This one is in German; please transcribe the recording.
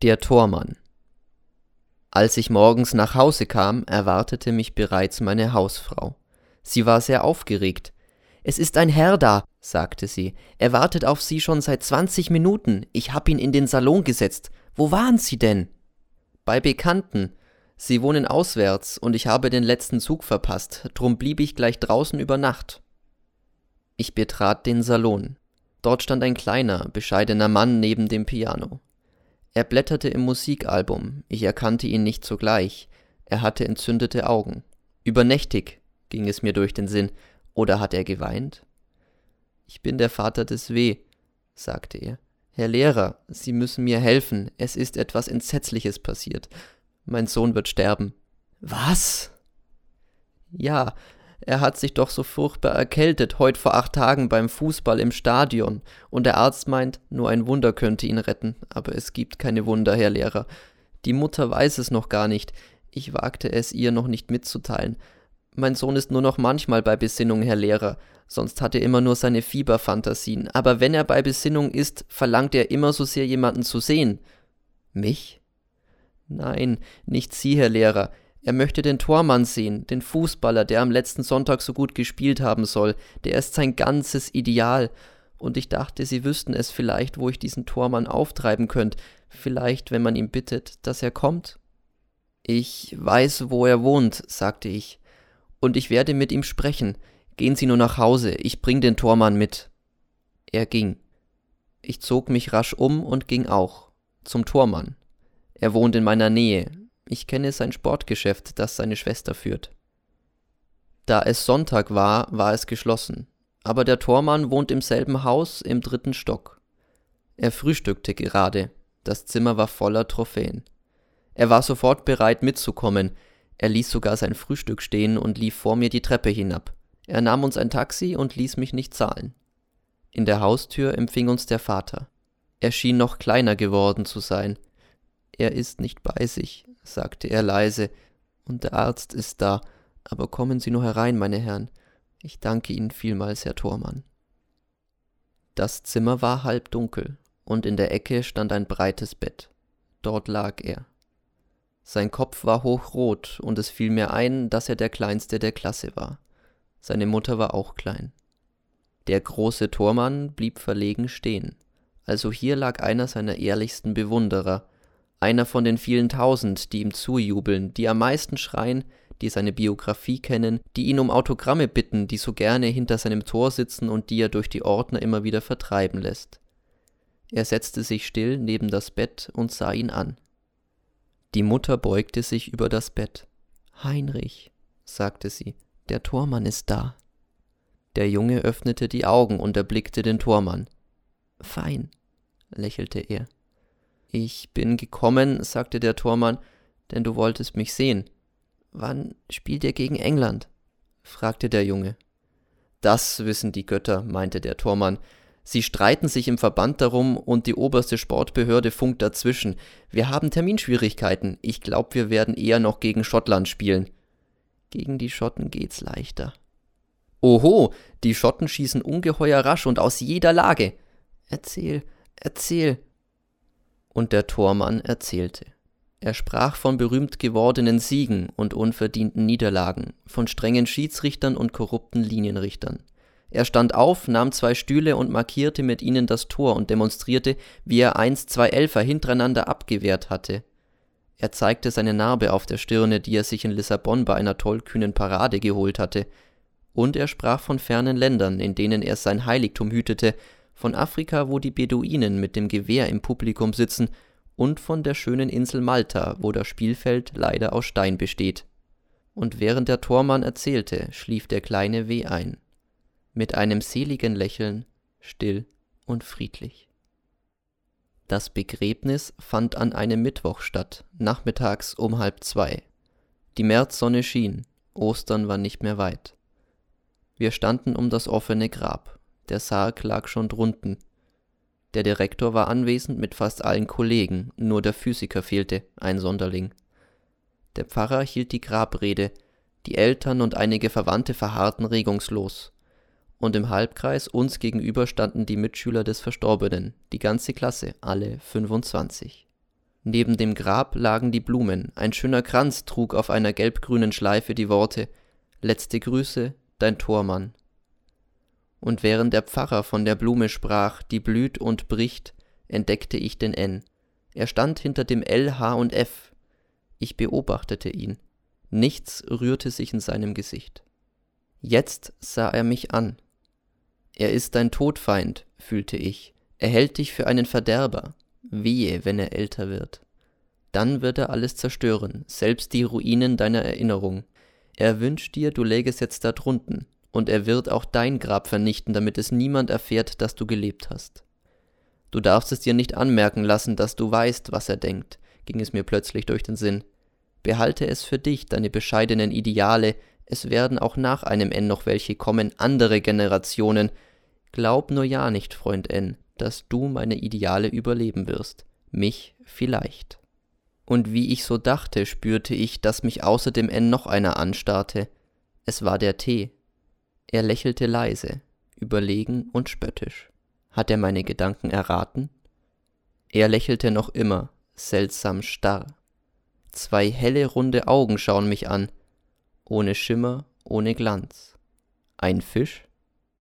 Der Tormann Als ich morgens nach Hause kam, erwartete mich bereits meine Hausfrau. Sie war sehr aufgeregt. Es ist ein Herr da, sagte sie. Er wartet auf Sie schon seit zwanzig Minuten. Ich hab ihn in den Salon gesetzt. Wo waren Sie denn? Bei Bekannten. Sie wohnen auswärts und ich habe den letzten Zug verpasst, drum blieb ich gleich draußen über Nacht. Ich betrat den Salon. Dort stand ein kleiner, bescheidener Mann neben dem Piano. Er blätterte im Musikalbum, ich erkannte ihn nicht sogleich, er hatte entzündete Augen. Übernächtig, ging es mir durch den Sinn, oder hat er geweint? Ich bin der Vater des W., sagte er. Herr Lehrer, Sie müssen mir helfen, es ist etwas Entsetzliches passiert. Mein Sohn wird sterben. Was? Ja, er hat sich doch so furchtbar erkältet, heut vor acht Tagen beim Fußball im Stadion, und der Arzt meint, nur ein Wunder könnte ihn retten, aber es gibt keine Wunder, Herr Lehrer. Die Mutter weiß es noch gar nicht, ich wagte es ihr noch nicht mitzuteilen. Mein Sohn ist nur noch manchmal bei Besinnung, Herr Lehrer, sonst hat er immer nur seine Fieberfantasien, aber wenn er bei Besinnung ist, verlangt er immer so sehr jemanden zu sehen. Mich? Nein, nicht Sie, Herr Lehrer, er möchte den Tormann sehen, den Fußballer, der am letzten Sonntag so gut gespielt haben soll, der ist sein ganzes Ideal. Und ich dachte, Sie wüssten es vielleicht, wo ich diesen Tormann auftreiben könnt, vielleicht, wenn man ihn bittet, dass er kommt. Ich weiß, wo er wohnt, sagte ich, und ich werde mit ihm sprechen. Gehen Sie nur nach Hause, ich bring den Tormann mit. Er ging. Ich zog mich rasch um und ging auch zum Tormann. Er wohnt in meiner Nähe, ich kenne sein Sportgeschäft, das seine Schwester führt. Da es Sonntag war, war es geschlossen, aber der Tormann wohnt im selben Haus im dritten Stock. Er frühstückte gerade, das Zimmer war voller Trophäen. Er war sofort bereit mitzukommen, er ließ sogar sein Frühstück stehen und lief vor mir die Treppe hinab. Er nahm uns ein Taxi und ließ mich nicht zahlen. In der Haustür empfing uns der Vater. Er schien noch kleiner geworden zu sein. Er ist nicht bei sich, sagte er leise, und der Arzt ist da, aber kommen Sie nur herein, meine Herren. Ich danke Ihnen vielmals, Herr Thormann. Das Zimmer war halb dunkel, und in der Ecke stand ein breites Bett. Dort lag er. Sein Kopf war hochrot, und es fiel mir ein, dass er der kleinste der Klasse war. Seine Mutter war auch klein. Der große Tormann blieb verlegen stehen. Also hier lag einer seiner ehrlichsten Bewunderer, einer von den vielen tausend, die ihm zujubeln, die am meisten schreien, die seine Biografie kennen, die ihn um Autogramme bitten, die so gerne hinter seinem Tor sitzen und die er durch die Ordner immer wieder vertreiben lässt. Er setzte sich still neben das Bett und sah ihn an. Die Mutter beugte sich über das Bett. Heinrich, sagte sie, der Tormann ist da. Der Junge öffnete die Augen und erblickte den Tormann. Fein, lächelte er. Ich bin gekommen, sagte der Tormann, denn du wolltest mich sehen. Wann spielt ihr gegen England? fragte der Junge. Das wissen die Götter, meinte der Tormann. Sie streiten sich im Verband darum und die oberste Sportbehörde funkt dazwischen. Wir haben Terminschwierigkeiten. Ich glaube, wir werden eher noch gegen Schottland spielen. Gegen die Schotten geht's leichter. Oho, die Schotten schießen ungeheuer rasch und aus jeder Lage. Erzähl, erzähl, und der Tormann erzählte. Er sprach von berühmt gewordenen Siegen und unverdienten Niederlagen, von strengen Schiedsrichtern und korrupten Linienrichtern. Er stand auf, nahm zwei Stühle und markierte mit ihnen das Tor und demonstrierte, wie er einst zwei Elfer hintereinander abgewehrt hatte. Er zeigte seine Narbe auf der Stirne, die er sich in Lissabon bei einer tollkühnen Parade geholt hatte, und er sprach von fernen Ländern, in denen er sein Heiligtum hütete von Afrika, wo die Beduinen mit dem Gewehr im Publikum sitzen, und von der schönen Insel Malta, wo das Spielfeld leider aus Stein besteht. Und während der Tormann erzählte, schlief der kleine W. ein, mit einem seligen Lächeln, still und friedlich. Das Begräbnis fand an einem Mittwoch statt, nachmittags um halb zwei. Die Märzsonne schien, Ostern war nicht mehr weit. Wir standen um das offene Grab der Sarg lag schon drunten. Der Direktor war anwesend mit fast allen Kollegen, nur der Physiker fehlte, ein Sonderling. Der Pfarrer hielt die Grabrede, die Eltern und einige Verwandte verharrten regungslos. Und im Halbkreis uns gegenüber standen die Mitschüler des Verstorbenen, die ganze Klasse, alle 25. Neben dem Grab lagen die Blumen, ein schöner Kranz trug auf einer gelbgrünen Schleife die Worte Letzte Grüße, dein Tormann. Und während der Pfarrer von der Blume sprach, die blüht und bricht, entdeckte ich den N. Er stand hinter dem L, H und F. Ich beobachtete ihn. Nichts rührte sich in seinem Gesicht. Jetzt sah er mich an. Er ist dein Todfeind, fühlte ich. Er hält dich für einen Verderber. Wehe, wenn er älter wird. Dann wird er alles zerstören, selbst die Ruinen deiner Erinnerung. Er wünscht dir, du lägest jetzt da drunten, und er wird auch dein Grab vernichten, damit es niemand erfährt, dass du gelebt hast. Du darfst es dir nicht anmerken lassen, dass du weißt, was er denkt, ging es mir plötzlich durch den Sinn. Behalte es für dich, deine bescheidenen Ideale, es werden auch nach einem N noch welche kommen, andere Generationen. Glaub nur ja nicht, Freund N, dass du meine Ideale überleben wirst. Mich vielleicht. Und wie ich so dachte, spürte ich, dass mich außer dem N noch einer anstarrte. Es war der T. Er lächelte leise, überlegen und spöttisch. Hat er meine Gedanken erraten? Er lächelte noch immer, seltsam starr. Zwei helle, runde Augen schauen mich an, ohne Schimmer, ohne Glanz. Ein Fisch?